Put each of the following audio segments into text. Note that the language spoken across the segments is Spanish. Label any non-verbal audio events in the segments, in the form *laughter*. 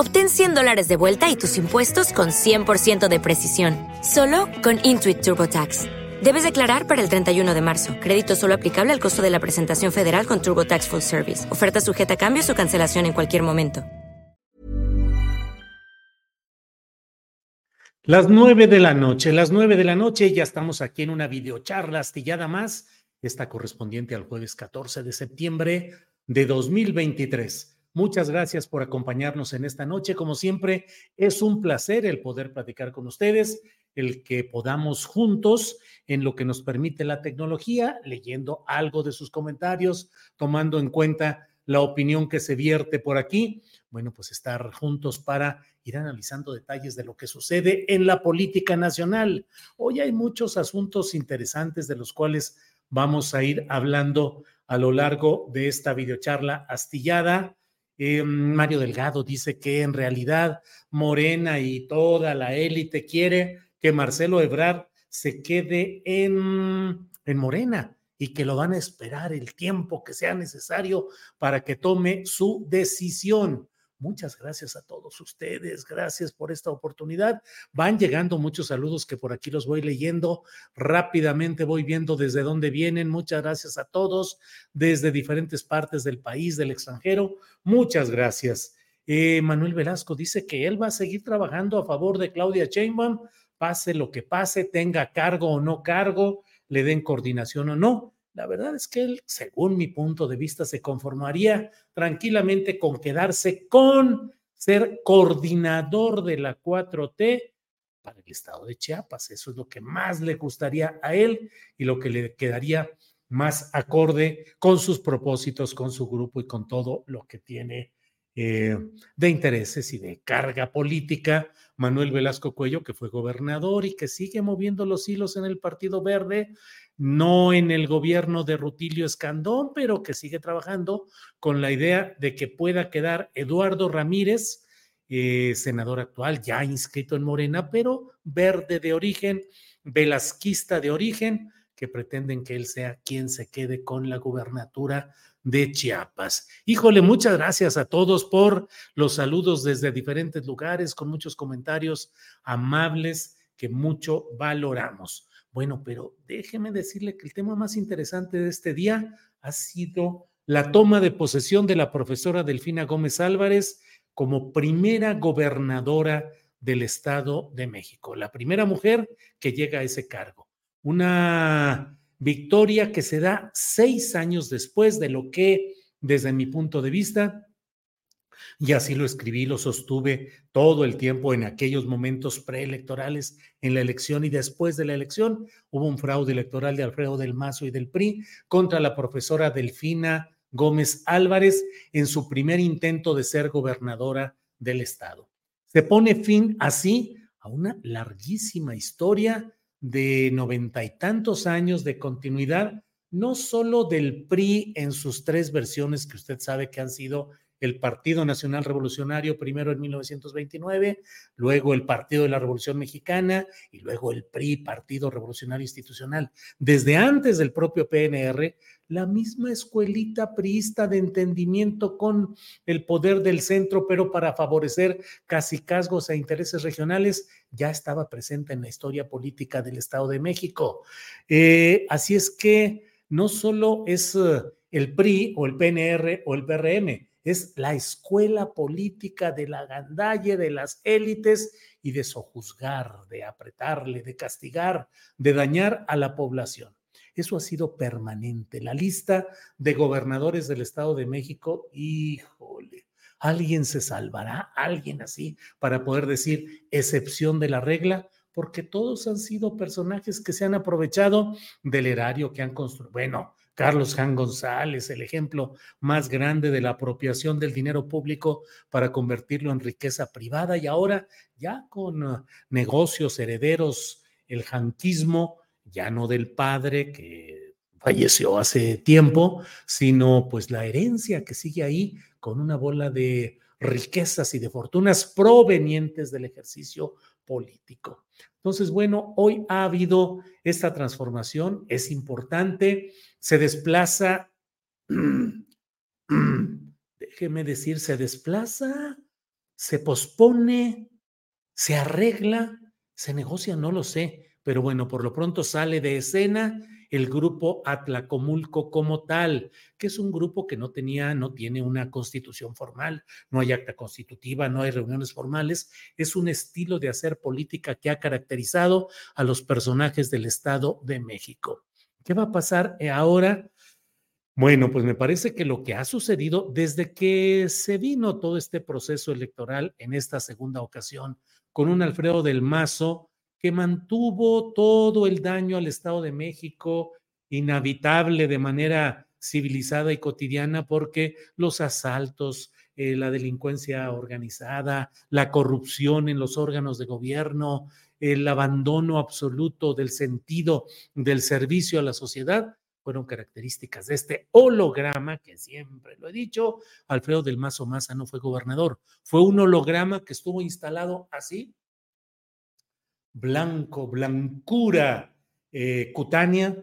Obtén 100 dólares de vuelta y tus impuestos con 100% de precisión, solo con Intuit TurboTax. Debes declarar para el 31 de marzo. Crédito solo aplicable al costo de la presentación federal con TurboTax Full Service. Oferta sujeta a cambios o cancelación en cualquier momento. Las nueve de la noche, las nueve de la noche, ya estamos aquí en una videocharla astillada más, esta correspondiente al jueves 14 de septiembre de 2023. Muchas gracias por acompañarnos en esta noche. Como siempre, es un placer el poder platicar con ustedes, el que podamos juntos, en lo que nos permite la tecnología, leyendo algo de sus comentarios, tomando en cuenta la opinión que se vierte por aquí, bueno, pues estar juntos para ir analizando detalles de lo que sucede en la política nacional. Hoy hay muchos asuntos interesantes de los cuales vamos a ir hablando a lo largo de esta videocharla astillada. Eh, Mario Delgado dice que en realidad Morena y toda la élite quiere que Marcelo Ebrard se quede en, en Morena y que lo van a esperar el tiempo que sea necesario para que tome su decisión. Muchas gracias a todos ustedes, gracias por esta oportunidad. Van llegando muchos saludos que por aquí los voy leyendo rápidamente, voy viendo desde dónde vienen. Muchas gracias a todos desde diferentes partes del país, del extranjero. Muchas gracias. Eh, Manuel Velasco dice que él va a seguir trabajando a favor de Claudia Sheinbaum, pase lo que pase, tenga cargo o no cargo, le den coordinación o no. La verdad es que él, según mi punto de vista, se conformaría tranquilamente con quedarse con ser coordinador de la 4T para el estado de Chiapas. Eso es lo que más le gustaría a él y lo que le quedaría más acorde con sus propósitos, con su grupo y con todo lo que tiene eh, de intereses y de carga política. Manuel Velasco Cuello, que fue gobernador y que sigue moviendo los hilos en el Partido Verde, no en el gobierno de Rutilio Escandón, pero que sigue trabajando con la idea de que pueda quedar Eduardo Ramírez, eh, senador actual, ya inscrito en Morena, pero verde de origen, velasquista de origen, que pretenden que él sea quien se quede con la gubernatura de Chiapas. Híjole, muchas gracias a todos por los saludos desde diferentes lugares, con muchos comentarios amables que mucho valoramos. Bueno, pero déjeme decirle que el tema más interesante de este día ha sido la toma de posesión de la profesora Delfina Gómez Álvarez como primera gobernadora del Estado de México, la primera mujer que llega a ese cargo. Una victoria que se da seis años después de lo que, desde mi punto de vista, y así lo escribí, lo sostuve todo el tiempo en aquellos momentos preelectorales, en la elección y después de la elección. Hubo un fraude electoral de Alfredo del Mazo y del PRI contra la profesora Delfina Gómez Álvarez en su primer intento de ser gobernadora del estado. Se pone fin así a una larguísima historia de noventa y tantos años de continuidad, no solo del PRI en sus tres versiones que usted sabe que han sido el Partido Nacional Revolucionario primero en 1929, luego el Partido de la Revolución Mexicana y luego el PRI, Partido Revolucionario Institucional. Desde antes del propio PNR, la misma escuelita priista de entendimiento con el poder del centro, pero para favorecer casi casgos e intereses regionales, ya estaba presente en la historia política del Estado de México. Eh, así es que no solo es eh, el PRI o el PNR o el PRM, es la escuela política de la gandalle, de las élites, y de sojuzgar, de apretarle, de castigar, de dañar a la población. Eso ha sido permanente. La lista de gobernadores del Estado de México, híjole, ¿alguien se salvará? ¿Alguien así para poder decir excepción de la regla? Porque todos han sido personajes que se han aprovechado del erario que han construido. Bueno, Carlos Jan González, el ejemplo más grande de la apropiación del dinero público para convertirlo en riqueza privada y ahora ya con uh, negocios herederos, el janquismo, ya no del padre que falleció hace tiempo, sino pues la herencia que sigue ahí con una bola de riquezas y de fortunas provenientes del ejercicio político. Entonces, bueno, hoy ha habido esta transformación, es importante, se desplaza, *clears throat* déjeme decir, se desplaza, se pospone, se arregla, se negocia, no lo sé, pero bueno, por lo pronto sale de escena el grupo Atlacomulco como tal, que es un grupo que no tenía, no tiene una constitución formal, no hay acta constitutiva, no hay reuniones formales, es un estilo de hacer política que ha caracterizado a los personajes del Estado de México. ¿Qué va a pasar eh, ahora? Bueno, pues me parece que lo que ha sucedido desde que se vino todo este proceso electoral en esta segunda ocasión con un Alfredo del Mazo que mantuvo todo el daño al Estado de México inhabitable de manera civilizada y cotidiana porque los asaltos, eh, la delincuencia organizada, la corrupción en los órganos de gobierno, el abandono absoluto del sentido del servicio a la sociedad, fueron características de este holograma que siempre lo he dicho, Alfredo del Mazo Maza no fue gobernador, fue un holograma que estuvo instalado así blanco, blancura eh, cutánea,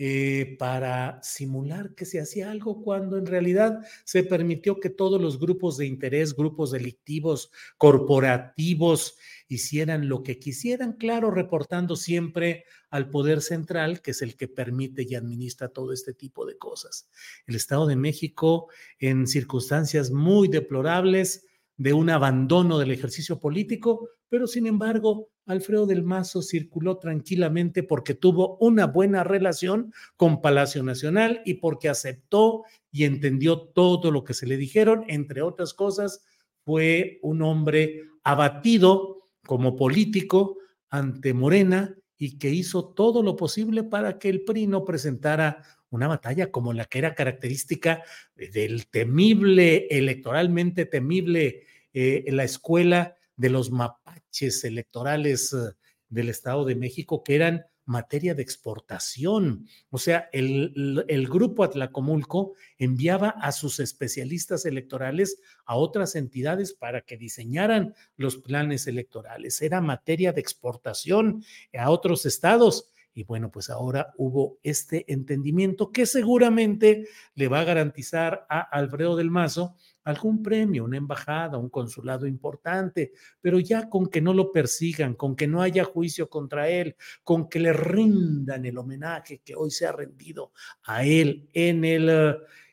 eh, para simular que se hacía algo cuando en realidad se permitió que todos los grupos de interés, grupos delictivos, corporativos, hicieran lo que quisieran, claro, reportando siempre al poder central, que es el que permite y administra todo este tipo de cosas. El Estado de México, en circunstancias muy deplorables, de un abandono del ejercicio político, pero sin embargo, Alfredo del Mazo circuló tranquilamente porque tuvo una buena relación con Palacio Nacional y porque aceptó y entendió todo lo que se le dijeron, entre otras cosas, fue un hombre abatido como político ante Morena y que hizo todo lo posible para que el PRI no presentara una batalla como la que era característica del temible, electoralmente temible eh, la escuela de los mapaches electorales eh, del Estado de México, que eran materia de exportación. O sea, el, el, grupo Atlacomulco enviaba a sus especialistas electorales a otras entidades para que diseñaran los planes electorales. Era materia de exportación a otros estados. Y bueno, pues ahora hubo este entendimiento que seguramente le va a garantizar a Alfredo del Mazo algún premio, una embajada, un consulado importante, pero ya con que no lo persigan, con que no haya juicio contra él, con que le rindan el homenaje que hoy se ha rendido a él en el,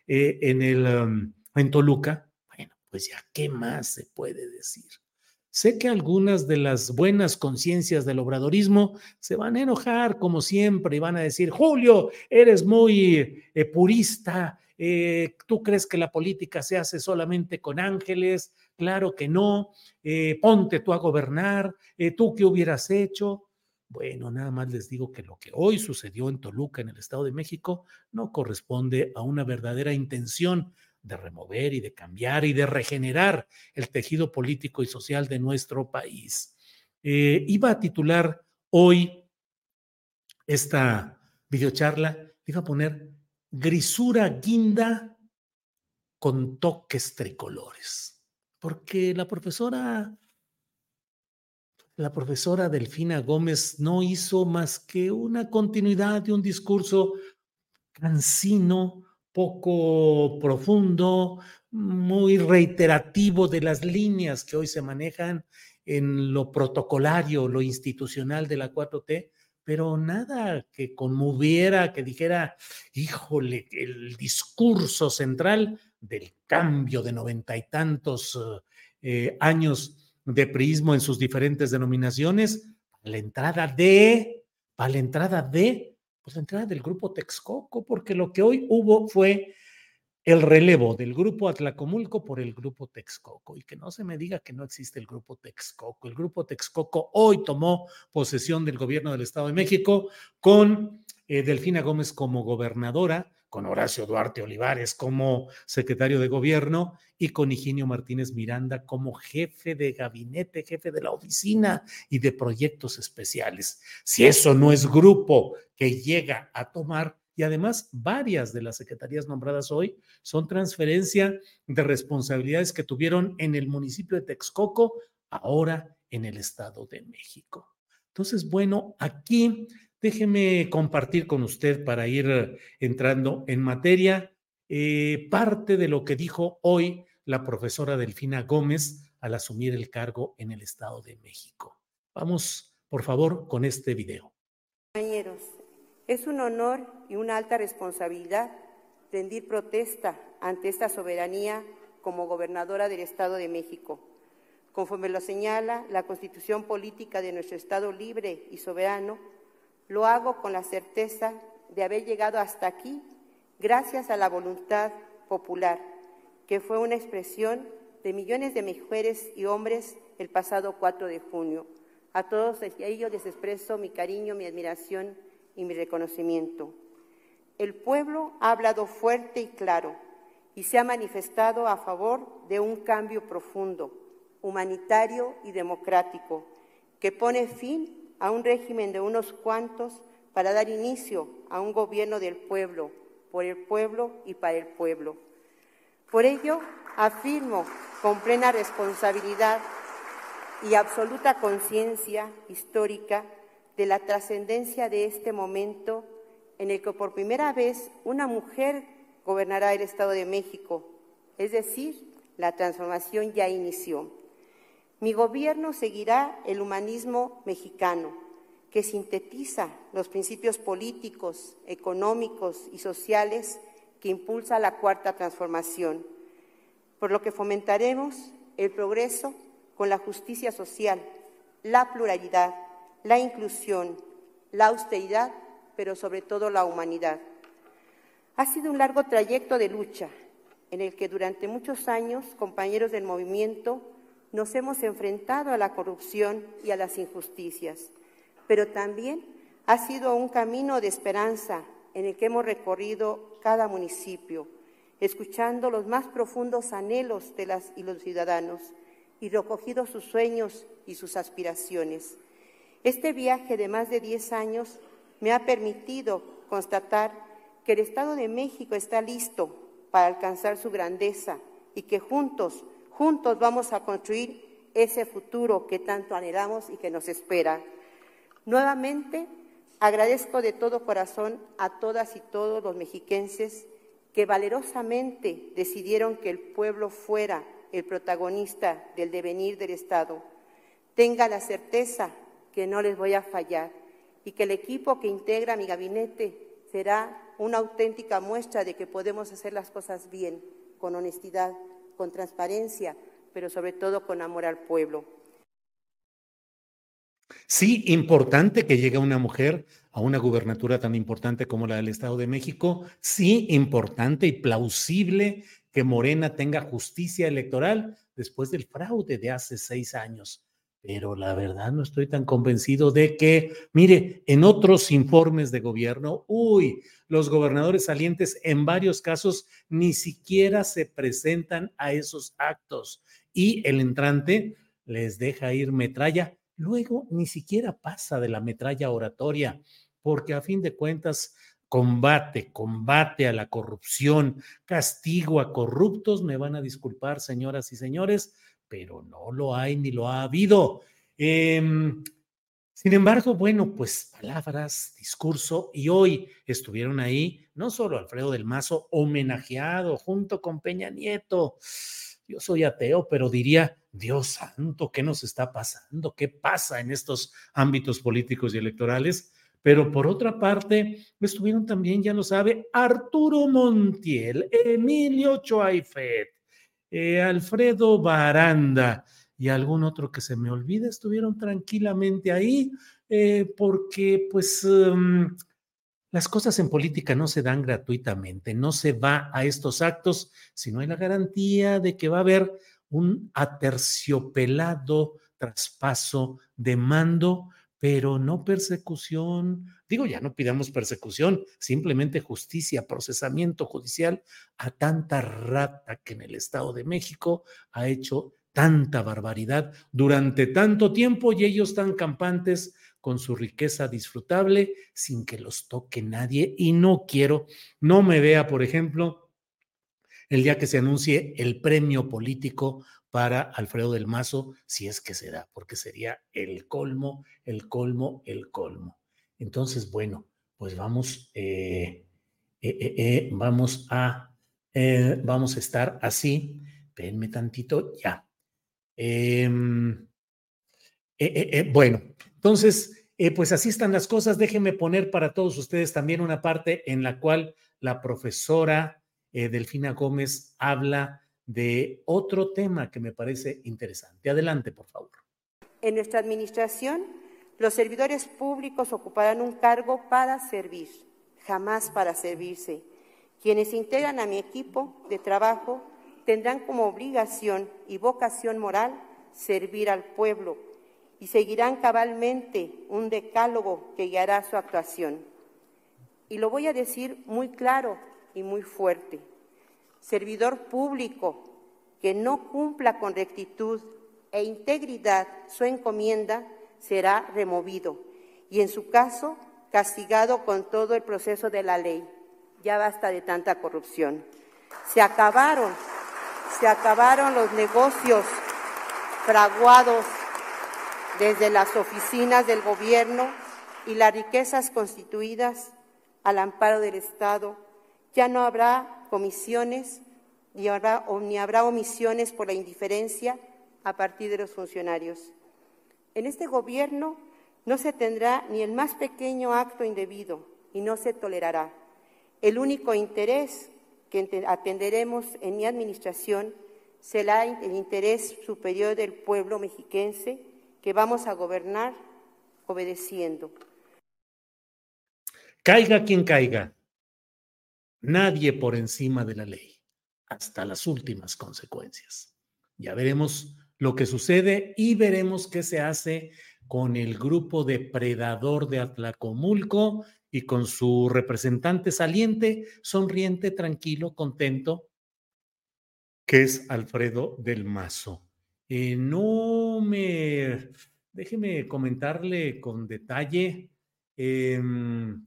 eh, en el, um, en Toluca, bueno, pues ya, ¿qué más se puede decir? Sé que algunas de las buenas conciencias del obradorismo se van a enojar como siempre y van a decir, Julio, eres muy eh, purista, eh, ¿Tú crees que la política se hace solamente con ángeles? Claro que no. Eh, ponte tú a gobernar. Eh, ¿Tú qué hubieras hecho? Bueno, nada más les digo que lo que hoy sucedió en Toluca, en el Estado de México, no corresponde a una verdadera intención de remover y de cambiar y de regenerar el tejido político y social de nuestro país. iba a titular hoy esta videocharla, iba a poner grisura guinda con toques tricolores. Porque la profesora, la profesora Delfina Gómez no hizo más que una continuidad de un discurso cansino, poco profundo, muy reiterativo de las líneas que hoy se manejan en lo protocolario, lo institucional de la 4T, pero nada que conmoviera, que dijera, híjole, el discurso central del cambio de noventa y tantos eh, años de prismo en sus diferentes denominaciones, la entrada de, para la entrada de, pues la entrada del grupo Texcoco, porque lo que hoy hubo fue el relevo del grupo Atlacomulco por el grupo Texcoco y que no se me diga que no existe el grupo Texcoco. El grupo Texcoco hoy tomó posesión del gobierno del Estado de México con eh, Delfina Gómez como gobernadora, con Horacio Duarte Olivares como secretario de gobierno y con Higinio Martínez Miranda como jefe de gabinete, jefe de la oficina y de proyectos especiales. Si eso no es grupo que llega a tomar y además varias de las secretarías nombradas hoy son transferencia de responsabilidades que tuvieron en el municipio de Texcoco, ahora en el Estado de México. Entonces, bueno, aquí déjeme compartir con usted para ir entrando en materia eh, parte de lo que dijo hoy la profesora Delfina Gómez al asumir el cargo en el Estado de México. Vamos, por favor, con este video. Compañeros, es un honor y una alta responsabilidad rendir protesta ante esta soberanía como gobernadora del Estado de México. Conforme lo señala la Constitución Política de nuestro Estado libre y soberano, lo hago con la certeza de haber llegado hasta aquí gracias a la voluntad popular, que fue una expresión de millones de mujeres y hombres el pasado 4 de junio. A todos ellos les expreso mi cariño, mi admiración y mi reconocimiento. El pueblo ha hablado fuerte y claro y se ha manifestado a favor de un cambio profundo, humanitario y democrático, que pone fin a un régimen de unos cuantos para dar inicio a un gobierno del pueblo, por el pueblo y para el pueblo. Por ello, afirmo con plena responsabilidad y absoluta conciencia histórica de la trascendencia de este momento en el que por primera vez una mujer gobernará el Estado de México, es decir, la transformación ya inició. Mi gobierno seguirá el humanismo mexicano, que sintetiza los principios políticos, económicos y sociales que impulsa la cuarta transformación, por lo que fomentaremos el progreso con la justicia social, la pluralidad, la inclusión, la austeridad, pero sobre todo la humanidad. Ha sido un largo trayecto de lucha en el que durante muchos años, compañeros del movimiento, nos hemos enfrentado a la corrupción y a las injusticias, pero también ha sido un camino de esperanza en el que hemos recorrido cada municipio, escuchando los más profundos anhelos de las y los ciudadanos y recogido sus sueños y sus aspiraciones. Este viaje de más de 10 años me ha permitido constatar que el Estado de México está listo para alcanzar su grandeza y que juntos, juntos vamos a construir ese futuro que tanto anhelamos y que nos espera. Nuevamente, agradezco de todo corazón a todas y todos los mexiquenses que valerosamente decidieron que el pueblo fuera el protagonista del devenir del Estado. Tenga la certeza que no les voy a fallar y que el equipo que integra mi gabinete será una auténtica muestra de que podemos hacer las cosas bien, con honestidad, con transparencia, pero sobre todo con amor al pueblo. Sí, importante que llegue una mujer a una gubernatura tan importante como la del Estado de México. Sí, importante y plausible que Morena tenga justicia electoral después del fraude de hace seis años pero la verdad no estoy tan convencido de que, mire, en otros informes de gobierno, uy, los gobernadores salientes en varios casos ni siquiera se presentan a esos actos y el entrante les deja ir metralla, luego ni siquiera pasa de la metralla oratoria, porque a fin de cuentas combate, combate a la corrupción, castigo a corruptos, me van a disculpar, señoras y señores, pero no lo hay ni lo ha habido. Em, sin embargo, bueno, pues palabras, discurso, y hoy estuvieron ahí no solo Alfredo del Mazo, homenajeado junto con Peña Nieto. Yo soy ateo, pero diría, Dios santo, ¿qué nos está pasando? ¿Qué pasa en estos ámbitos políticos y electorales? Pero por otra parte, estuvieron también, ya lo sabe, Arturo Montiel, Emilio Choaifet, eh, Alfredo Baranda, y algún otro que se me olvide estuvieron tranquilamente ahí eh, porque pues em, las cosas en política no se dan gratuitamente, no se va a estos actos si no hay la garantía de que va a haber un aterciopelado traspaso de mando, pero no persecución. Digo, ya no pidamos persecución, simplemente justicia, procesamiento judicial a tanta rata que en el Estado de México ha hecho tanta barbaridad durante tanto tiempo y ellos tan campantes con su riqueza disfrutable sin que los toque nadie. Y no quiero, no me vea, por ejemplo, el día que se anuncie el premio político para Alfredo del Mazo, si es que se da, porque sería el colmo, el colmo, el colmo. Entonces, bueno, pues vamos, eh, eh, eh, vamos a, vamos a estar así. Venme tantito, ya. Em, bueno, entonces, pues así están las cosas. Déjenme poner para todos ustedes también una parte en la cual la profesora Delfina Gómez habla de otro tema que me parece interesante. Adelante, por favor. En nuestra administración, los servidores públicos ocuparán un cargo para servir, jamás para servirse. Quienes integran a mi equipo de trabajo tendrán como obligación y vocación moral servir al pueblo y seguirán cabalmente un decálogo que guiará su actuación. Y lo voy a decir muy claro y muy fuerte. Servidor público que no cumpla con rectitud e integridad su encomienda será removido y en su caso castigado con todo el proceso de la ley. Ya basta de tanta corrupción. Se acabaron, se acabaron los negocios fraguados desde las oficinas del gobierno y las riquezas constituidas al amparo del Estado. Ya no habrá comisiones ni habrá, ni habrá omisiones por la indiferencia a partir de los funcionarios. En este gobierno no se tendrá ni el más pequeño acto indebido y no se tolerará. El único interés que atenderemos en mi administración será el interés superior del pueblo mexiquense que vamos a gobernar obedeciendo. Caiga quien caiga, nadie por encima de la ley, hasta las últimas consecuencias. Ya veremos lo que sucede y veremos qué se hace con el grupo depredador de Atlacomulco y con su representante saliente, sonriente, tranquilo, contento, que es Alfredo del Mazo. Eh, no me, déjeme comentarle con detalle em,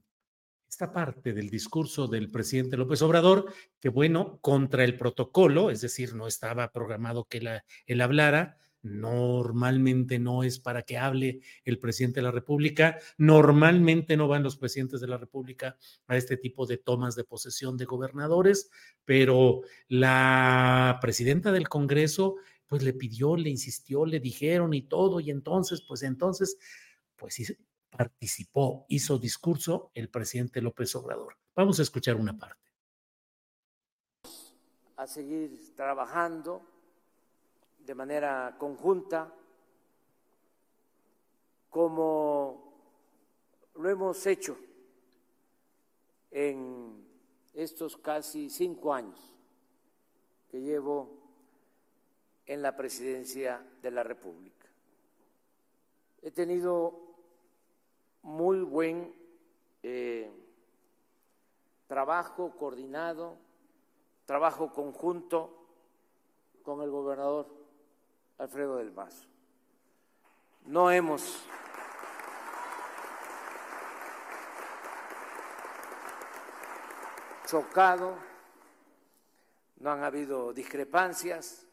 esta parte del discurso del presidente López Obrador, que bueno, contra el protocolo, es decir, no estaba programado que él hablara, normalmente no es para que hable el presidente de la República, normalmente no van los presidentes de la República a este tipo de tomas de posesión de gobernadores, pero la presidenta del Congreso pues le pidió, le insistió, le dijeron y todo, y entonces, pues entonces, pues participó, hizo discurso el presidente López Obrador. Vamos a escuchar una parte. A seguir trabajando de manera conjunta, como lo hemos hecho en estos casi cinco años que llevo en la presidencia de la República. He tenido muy buen eh, trabajo coordinado, trabajo conjunto con el gobernador Alfredo del Mazo. No hemos chocado, no han habido discrepancias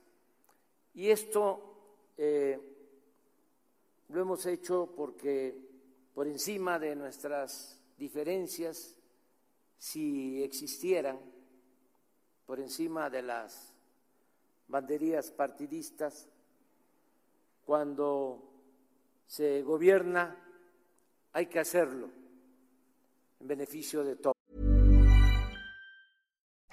y esto eh, lo hemos hecho porque por encima de nuestras diferencias, si existieran, por encima de las banderías partidistas, cuando se gobierna hay que hacerlo en beneficio de todos.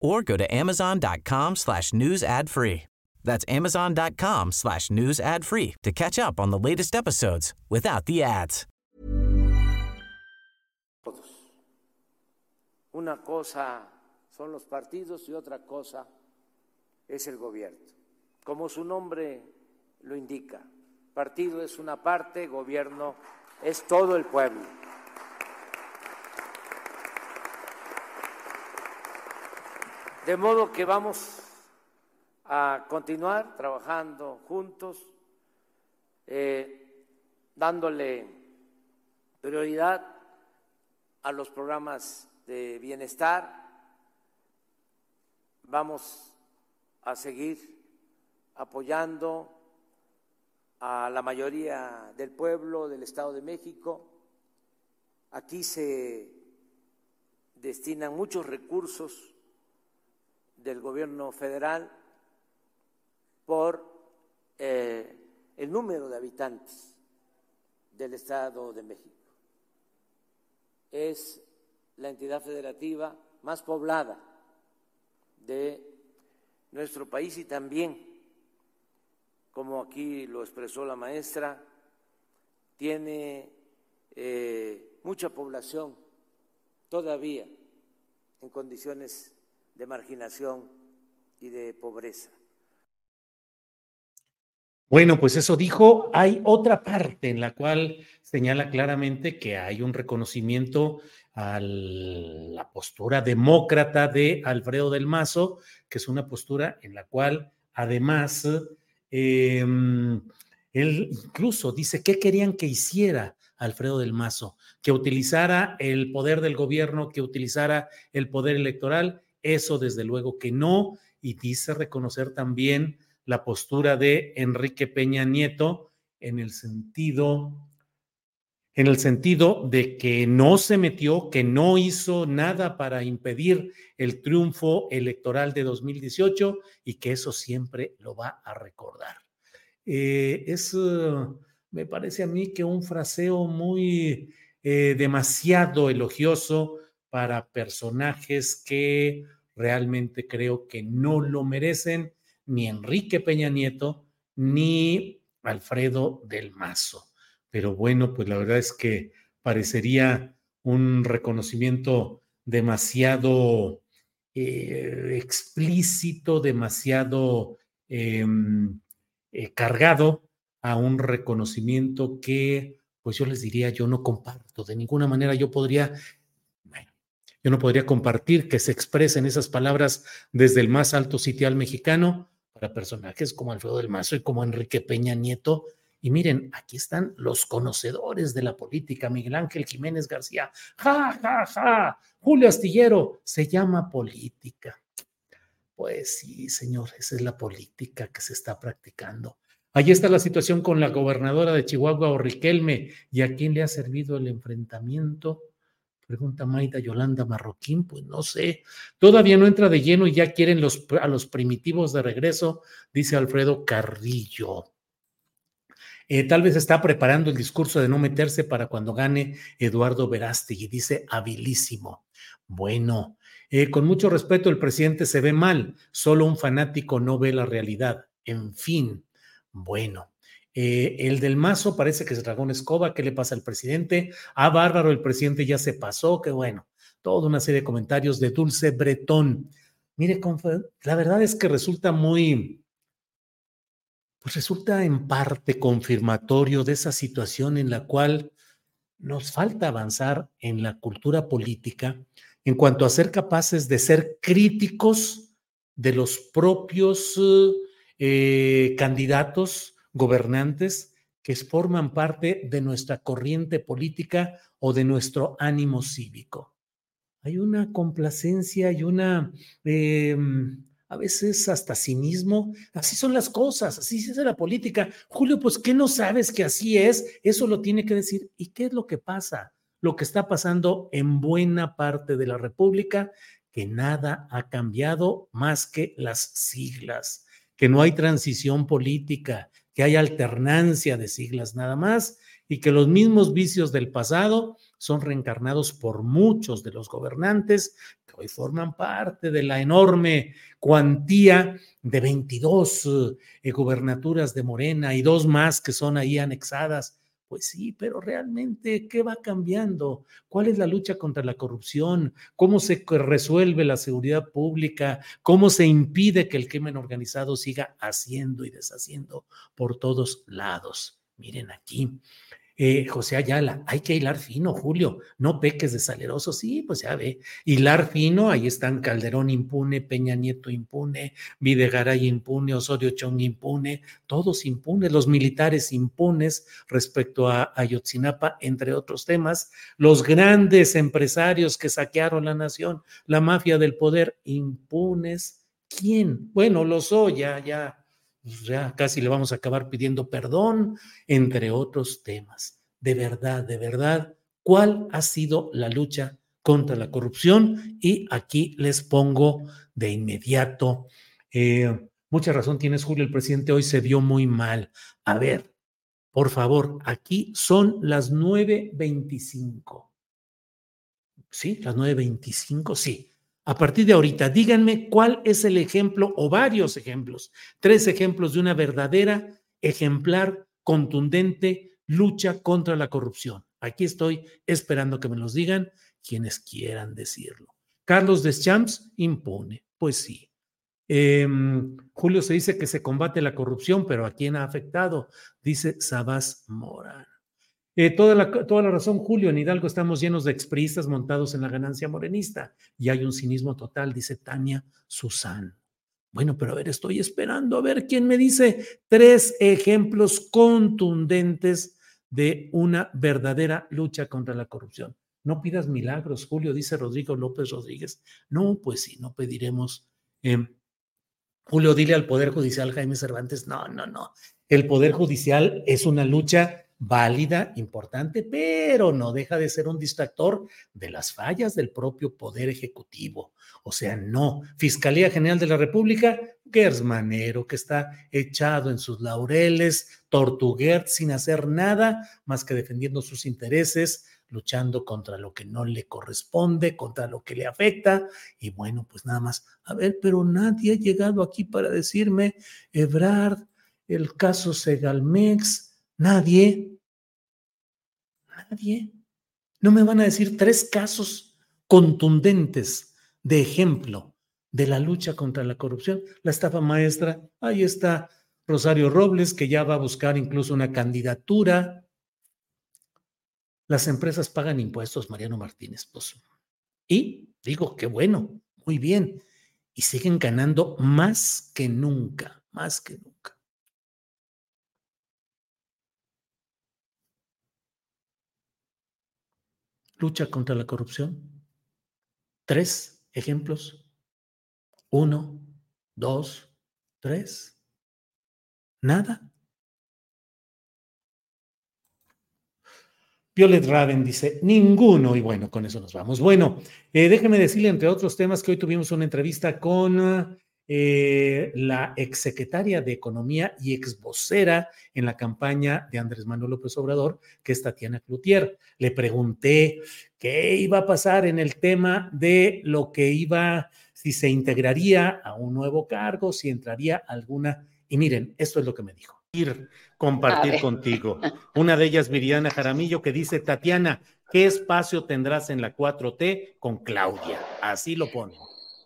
or go to amazon.com slash news ad free. That's amazon.com slash news ad free to catch up on the latest episodes without the ads. Una cosa son los partidos y otra cosa es el gobierno. Como su nombre lo indica, partido es una parte, gobierno es todo el pueblo. De modo que vamos a continuar trabajando juntos, eh, dándole prioridad a los programas de bienestar. Vamos a seguir apoyando a la mayoría del pueblo del Estado de México. Aquí se destinan muchos recursos del gobierno federal por eh, el número de habitantes del Estado de México. Es la entidad federativa más poblada de nuestro país y también, como aquí lo expresó la maestra, tiene eh, mucha población todavía en condiciones de marginación y de pobreza. Bueno, pues eso dijo. Hay otra parte en la cual señala claramente que hay un reconocimiento a la postura demócrata de Alfredo del Mazo, que es una postura en la cual además eh, él incluso dice qué querían que hiciera Alfredo del Mazo, que utilizara el poder del gobierno, que utilizara el poder electoral eso desde luego que no, y dice reconocer también la postura de Enrique Peña Nieto en el sentido en el sentido de que no se metió, que no hizo nada para impedir el triunfo electoral de 2018 y que eso siempre lo va a recordar. Eh, es, me parece a mí que un fraseo muy eh, demasiado elogioso para personajes que realmente creo que no lo merecen ni Enrique Peña Nieto ni Alfredo del Mazo. Pero bueno, pues la verdad es que parecería un reconocimiento demasiado eh, explícito, demasiado em, eh, cargado a un reconocimiento que, pues yo les diría, yo no comparto. De ninguna manera yo podría yo no podría compartir que se expresen esas palabras desde el más alto sitial mexicano para personajes como Alfredo del Mazo y como Enrique Peña Nieto. Y miren, aquí están los conocedores de la política, Miguel Ángel Jiménez García. Ja, ja, ja. Julio Astillero, se llama política. Pues sí, señor, esa es la política que se está practicando. Ahí está la situación con la gobernadora de Chihuahua, Riquelme, y a quién le ha servido el enfrentamiento Pregunta Maida Yolanda Marroquín, pues no sé, todavía no entra de lleno y ya quieren los, a los primitivos de regreso, dice Alfredo Carrillo. Eh, tal vez está preparando el discurso de no meterse para cuando gane Eduardo Verástegui, dice habilísimo. Bueno, eh, con mucho respeto, el presidente se ve mal, solo un fanático no ve la realidad. En fin, bueno, eh, el del mazo parece que se tragó escoba. ¿Qué le pasa al presidente? Ah, bárbaro, el presidente ya se pasó. Qué bueno. Toda una serie de comentarios de Dulce Bretón. Mire, la verdad es que resulta muy, pues resulta en parte confirmatorio de esa situación en la cual nos falta avanzar en la cultura política en cuanto a ser capaces de ser críticos de los propios eh, candidatos gobernantes que forman parte de nuestra corriente política o de nuestro ánimo cívico. Hay una complacencia y una, em, a veces hasta cinismo. Así son las cosas, así es la política. Julio, pues, ¿qué no sabes que así es? Eso lo tiene que decir. ¿Y qué es lo que pasa? Lo que está pasando en buena parte de la República, que nada ha cambiado más que las siglas, que no hay transición política, que hay alternancia de siglas nada más y que los mismos vicios del pasado son reencarnados por muchos de los gobernantes que hoy forman parte de la enorme cuantía de 22 eh, gobernaturas de Morena y dos más que son ahí anexadas pues sí, pero realmente, ¿qué va cambiando? ¿Cuál es la lucha contra la corrupción? ¿Cómo se resuelve la seguridad pública? ¿Cómo se impide que el crimen organizado siga haciendo y deshaciendo por todos lados? Miren aquí, eh, José Ayala, hay que hilar fino, Julio, no peques de saleroso, sí, pues ya ve, hilar fino, ahí están Calderón impune, Peña Nieto impune, Videgaray impune, Osorio Chong impune, todos impunes, los militares impunes respecto a Ayotzinapa, entre otros temas, los grandes empresarios que saquearon la nación, la mafia del poder impunes, ¿quién? Bueno, los ya, ya pues ya casi le vamos a acabar pidiendo perdón, entre otros temas. De verdad, de verdad, ¿cuál ha sido la lucha contra la corrupción? Y aquí les pongo de inmediato. Eh, mucha razón tienes, Julio, el presidente hoy se vio muy mal. A ver, por favor, aquí son las 9.25. ¿Sí? Las 9.25, sí. A partir de ahorita, díganme cuál es el ejemplo o varios ejemplos, tres ejemplos de una verdadera, ejemplar, contundente lucha contra la corrupción. Aquí estoy esperando que me los digan quienes quieran decirlo. Carlos Deschamps impone, pues sí. Em, Julio se dice que se combate la corrupción, pero ¿a quién ha afectado? Dice Sabás Morán. Eh, toda, la, toda la razón, Julio. En Hidalgo estamos llenos de expristas montados en la ganancia morenista y hay un cinismo total, dice Tania Susan. Bueno, pero a ver, estoy esperando a ver quién me dice tres ejemplos contundentes de una verdadera lucha contra la corrupción. No pidas milagros, Julio, dice Rodrigo López Rodríguez. No, pues sí, no pediremos. Em, Julio, dile al Poder Judicial, Jaime Cervantes, no, no, no. El Poder Judicial es una lucha válida, importante, pero no deja de ser un distractor de las fallas del propio Poder Ejecutivo. O sea, no. Fiscalía General de la República, Gersmanero, que está echado en sus laureles, Tortuguert, sin hacer nada más que defendiendo sus intereses, luchando contra lo que no le corresponde, contra lo que le afecta. Y bueno, pues nada más. A ver, pero nadie ha llegado aquí para decirme, Ebrard, el caso Segalmex, Nadie. Nadie. No me van a decir tres casos contundentes de ejemplo de la lucha contra la corrupción. La estafa maestra, ahí está Rosario Robles, que ya va a buscar incluso una candidatura. Las empresas pagan impuestos, Mariano Martínez. Pues, y digo, qué bueno, muy bien. Y siguen ganando más que nunca, más que nunca. Lucha contra la corrupción? Tres ejemplos. Uno, dos, tres. Nada. Violet Raven dice, ninguno. Y bueno, con eso nos vamos. Bueno, eh, déjeme decirle, entre otros temas, que hoy tuvimos una entrevista con eh, la exsecretaria de Economía y exvocera en la campaña de Andrés Manuel López Obrador, que es Tatiana Cloutier. Le pregunté qué iba a pasar en el tema de lo que iba, si se integraría a un nuevo cargo, si entraría alguna. Y miren, esto es lo que me dijo. Ir compartir contigo. Una de ellas, Viriana Jaramillo, que dice, Tatiana, ¿qué espacio tendrás en la 4T con Claudia? Así lo pone.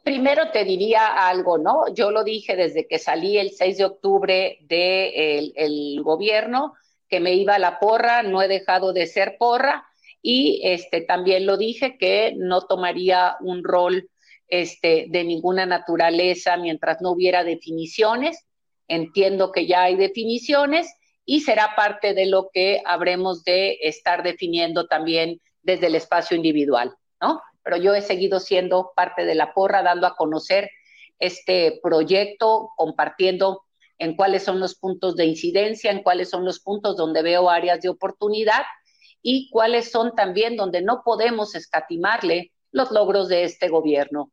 Primero te diría algo, ¿no? Yo lo dije desde que salí el 6 de octubre del de el gobierno, que me iba a la porra, no he dejado de ser porra y este, también lo dije que no tomaría un rol este, de ninguna naturaleza mientras no hubiera definiciones. Entiendo que ya hay definiciones y será parte de lo que habremos de estar definiendo también desde el espacio individual, ¿no? Pero yo he seguido siendo parte de la porra, dando a conocer este proyecto, compartiendo en cuáles son los puntos de incidencia, en cuáles son los puntos donde veo áreas de oportunidad y cuáles son también donde no podemos escatimarle los logros de este gobierno.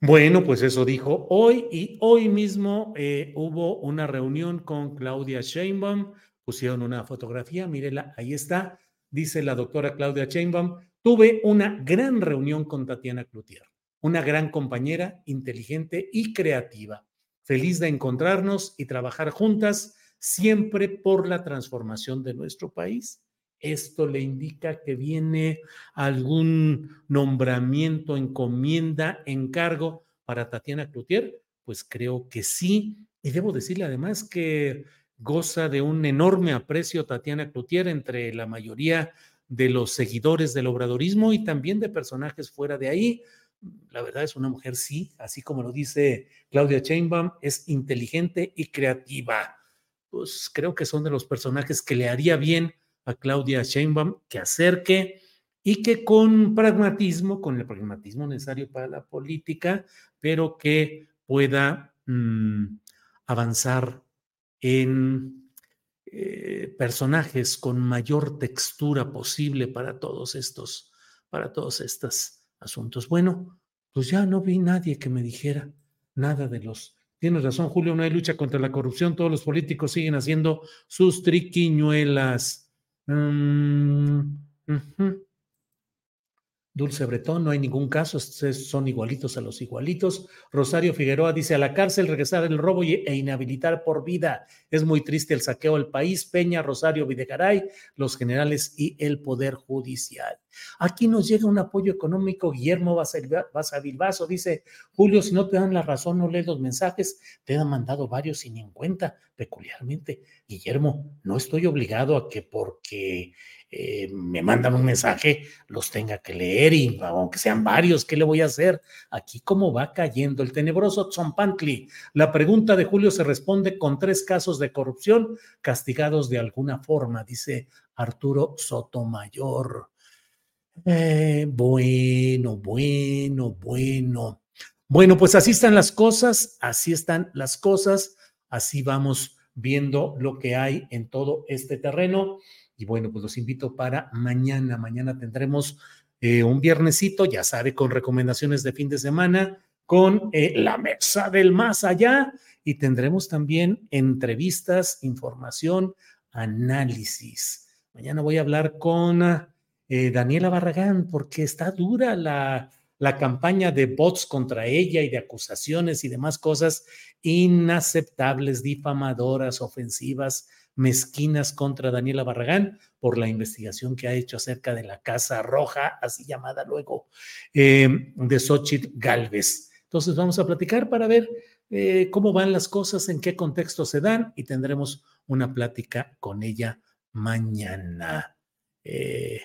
Bueno, pues eso dijo hoy y hoy mismo eh, hubo una reunión con Claudia Sheinbaum, pusieron una fotografía, mírela, ahí está, dice la doctora Claudia Sheinbaum, tuve una gran reunión con Tatiana Cloutier, una gran compañera, inteligente y creativa. Feliz de encontrarnos y trabajar juntas siempre por la transformación de nuestro país. Esto le indica que viene algún nombramiento, encomienda, encargo para Tatiana Cloutier. Pues creo que sí. Y debo decirle además que goza de un enorme aprecio Tatiana Cloutier entre la mayoría de los seguidores del obradorismo y también de personajes fuera de ahí. La verdad es una mujer, sí, así como lo dice Claudia Chainbaum, es inteligente y creativa pues creo que son de los personajes que le haría bien a Claudia Sheinbaum que acerque y que con pragmatismo, con el pragmatismo necesario para la política, pero que pueda mm, avanzar en eh, personajes con mayor textura posible para todos estos, para todos estos asuntos. Bueno, pues ya no vi nadie que me dijera nada de los Tienes razón, Julio, no hay lucha contra la corrupción. Todos los políticos siguen haciendo sus triquiñuelas. Mm, Dulce Bretón, no hay ningún caso, son igualitos a los igualitos. Rosario Figueroa dice, a la cárcel regresar el robo e inhabilitar por vida. Es muy triste el saqueo al país. Peña, Rosario Videgaray, los generales y el Poder Judicial. Aquí nos llega un apoyo económico. Guillermo Basavilbaso dice, Julio, si no te dan la razón, no lees los mensajes. Te han mandado varios sin en cuenta. Peculiarmente, Guillermo, no estoy obligado a que porque eh, me mandan un mensaje, los tenga que leer y aunque sean varios, ¿qué le voy a hacer? Aquí cómo va cayendo el tenebroso Tzompantli. La pregunta de Julio se responde con tres casos de corrupción castigados de alguna forma, dice Arturo Sotomayor. Eh, bueno, bueno, bueno. Bueno, pues así están las cosas, así están las cosas, así vamos viendo lo que hay en todo este terreno. Y bueno, pues los invito para mañana. Mañana tendremos eh, un viernesito, ya sabe, con recomendaciones de fin de semana, con eh, la mesa del más allá y tendremos también entrevistas, información, análisis. Mañana voy a hablar con eh, Daniela Barragán porque está dura la, la campaña de bots contra ella y de acusaciones y demás cosas inaceptables, difamadoras, ofensivas mezquinas contra Daniela Barragán por la investigación que ha hecho acerca de la Casa Roja, así llamada luego, eh, de Xochitl Galvez. Entonces vamos a platicar para ver eh, cómo van las cosas, en qué contexto se dan y tendremos una plática con ella mañana. Eh,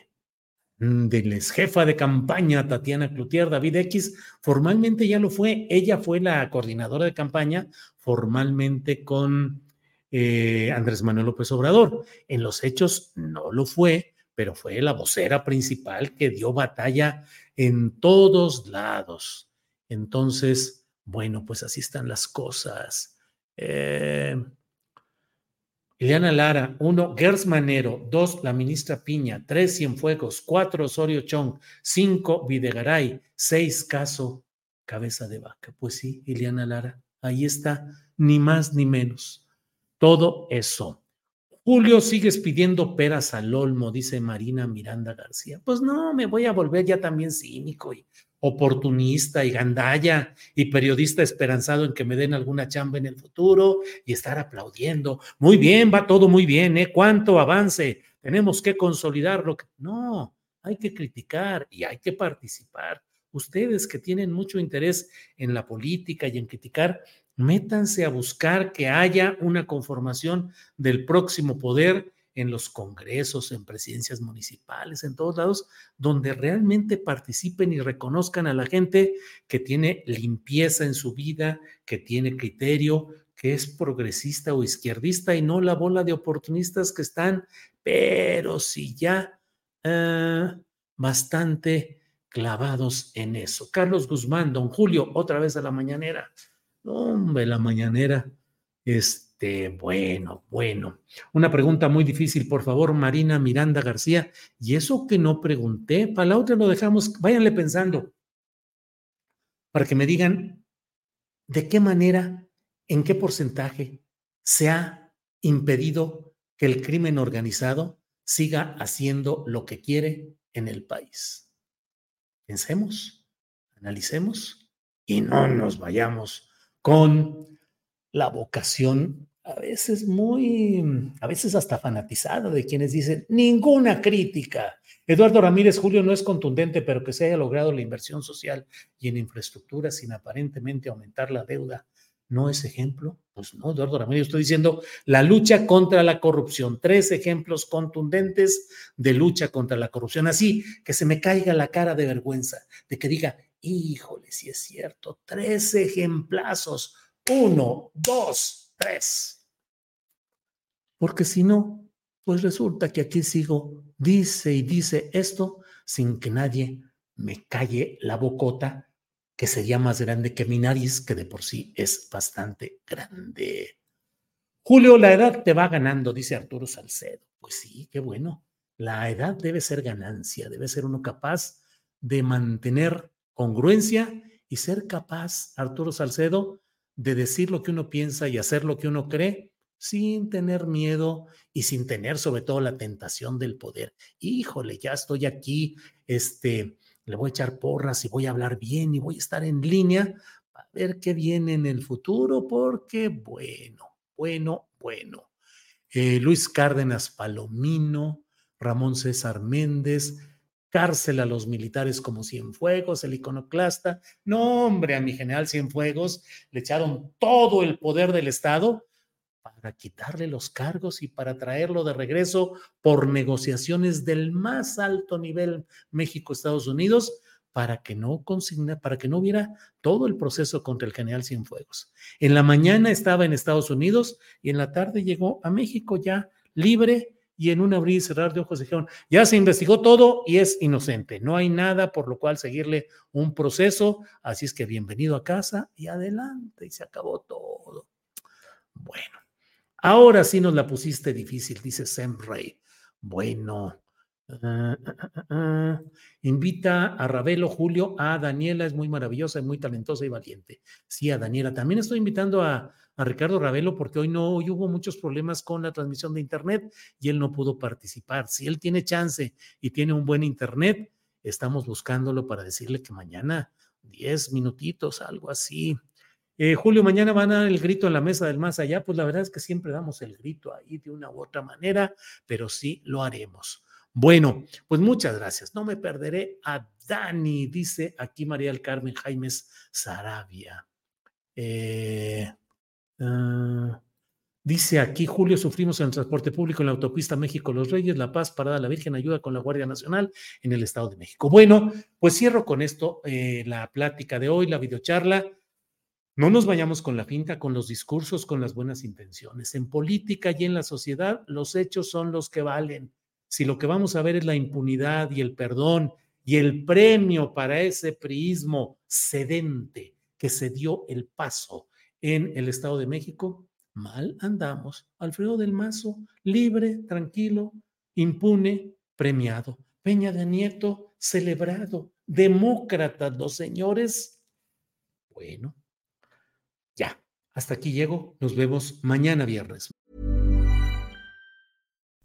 de jefa de campaña Tatiana Cloutier, David X, formalmente ya lo fue. Ella fue la coordinadora de campaña formalmente con eh, Andrés Manuel López Obrador. En los hechos no lo fue, pero fue la vocera principal que dio batalla en todos lados. Entonces, bueno, pues así están las cosas. Eh, Ileana Lara, uno, Gers Manero, dos, la ministra Piña, tres, Cienfuegos, cuatro, Osorio Chong, cinco, Videgaray, seis, Caso, Cabeza de Vaca. Pues sí, Ileana Lara, ahí está, ni más ni menos. Todo eso. Julio, sigues pidiendo peras al olmo, dice Marina Miranda García. Pues no, me voy a volver ya también cínico y oportunista y gandalla y periodista esperanzado en que me den alguna chamba en el futuro y estar aplaudiendo. Muy bien, va todo muy bien, ¿eh? ¿Cuánto avance? Tenemos que consolidarlo. No, hay que criticar y hay que participar. Ustedes que tienen mucho interés en la política y en criticar, métanse a buscar que haya una conformación del próximo poder en los congresos, en presidencias municipales, en todos lados, donde realmente participen y reconozcan a la gente que tiene limpieza en su vida, que tiene criterio, que es progresista o izquierdista y no la bola de oportunistas que están, pero si ya ah, bastante clavados en eso. Carlos Guzmán, don Julio, otra vez a la mañanera. Hombre, la mañanera. Este, bueno, bueno. Una pregunta muy difícil, por favor, Marina Miranda García. Y eso que no pregunté, para la otra lo dejamos, váyanle pensando, para que me digan de qué manera en qué porcentaje se ha impedido que el crimen organizado siga haciendo lo que quiere en el país. Pensemos, analicemos y no nos vayamos con la vocación a veces muy, a veces hasta fanatizada de quienes dicen ninguna crítica. Eduardo Ramírez Julio no es contundente, pero que se haya logrado la inversión social y en infraestructura sin aparentemente aumentar la deuda ¿No es ejemplo? Pues no, Eduardo Ramírez, estoy diciendo la lucha contra la corrupción. Tres ejemplos contundentes de lucha contra la corrupción. Así que se me caiga la cara de vergüenza, de que diga, híjole, si es cierto, tres ejemplazos. Uno, dos, tres. Porque si no, pues resulta que aquí sigo, dice y dice esto sin que nadie me calle la bocota que sería más grande que mi nariz, que de por sí es bastante grande. Julio, la edad te va ganando, dice Arturo Salcedo. Pues sí, qué bueno. La edad debe ser ganancia, debe ser uno capaz de mantener congruencia y ser capaz, Arturo Salcedo, de decir lo que uno piensa y hacer lo que uno cree sin tener miedo y sin tener sobre todo la tentación del poder. Híjole, ya estoy aquí, este, le voy a echar porras y voy a hablar bien y voy a estar en línea para ver qué viene en el futuro, porque bueno, bueno, bueno. Eh, Luis Cárdenas Palomino, Ramón César Méndez, cárcel a los militares como Cienfuegos, el iconoclasta. No, hombre, a mi general Cienfuegos le echaron todo el poder del Estado para quitarle los cargos y para traerlo de regreso por negociaciones del más alto nivel México-Estados Unidos para que no consigna, para que no hubiera todo el proceso contra el general Cienfuegos. En la mañana estaba en Estados Unidos y en la tarde llegó a México ya libre y en un abrir y cerrar de ojos dijeron, ya se investigó todo y es inocente, no hay nada por lo cual seguirle un proceso, así es que bienvenido a casa y adelante y se acabó todo. Bueno, Ahora sí nos la pusiste difícil, dice Sam Ray. Bueno, ah, ah, ah, invita a Ravelo Julio, a Daniela, es muy maravillosa, muy talentosa y valiente. Sí, a Daniela. También estoy invitando a, Ricardo Ravelo porque hoy no hoy hubo muchos problemas con la transmisión de Internet y él no pudo participar. Si él tiene chance y tiene un buen Internet, estamos buscándolo para decirle que mañana, 10 minutitos, algo así, eh, Julio, mañana van a dar el grito en la mesa del más allá. Pues la verdad es que siempre damos el grito ahí de una u otra manera, pero sí lo haremos. Bueno, pues muchas gracias. No me perderé a Dani, dice aquí María del Carmen Jaimes Sarabia. Eh, ah, dice aquí, Julio, sufrimos en el transporte público en la autopista México-Los Reyes, La Paz, Parada La Virgen, ayuda con la Guardia Nacional en el Estado de México. Bueno, pues cierro con esto eh, la plática de hoy, la videocharla. No nos vayamos con la finta, con los discursos, con las buenas intenciones. En política y en la sociedad, los hechos son los que valen. Si lo que vamos a ver es la impunidad y el perdón y el premio para ese priismo sedente que se dio el paso en el Estado de México, mal andamos. Alfredo del Mazo, libre, tranquilo, impune, premiado. Peña de Nieto, celebrado. Demócratas, los señores. Bueno, Ya, hasta aquí llego. Nos vemos mañana viernes.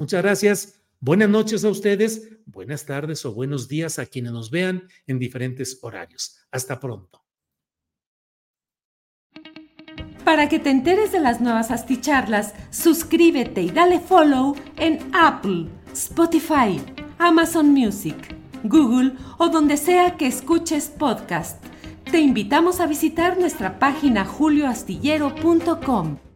Muchas gracias. Buenas noches a ustedes, buenas tardes o buenos días a quienes nos vean en diferentes horarios. Hasta pronto. Para que te enteres de las nuevas asticharlas, suscríbete y dale follow en Apple, Spotify, Amazon Music. Google o donde sea que escuches podcast. Te invitamos a visitar nuestra página julioastillero.com.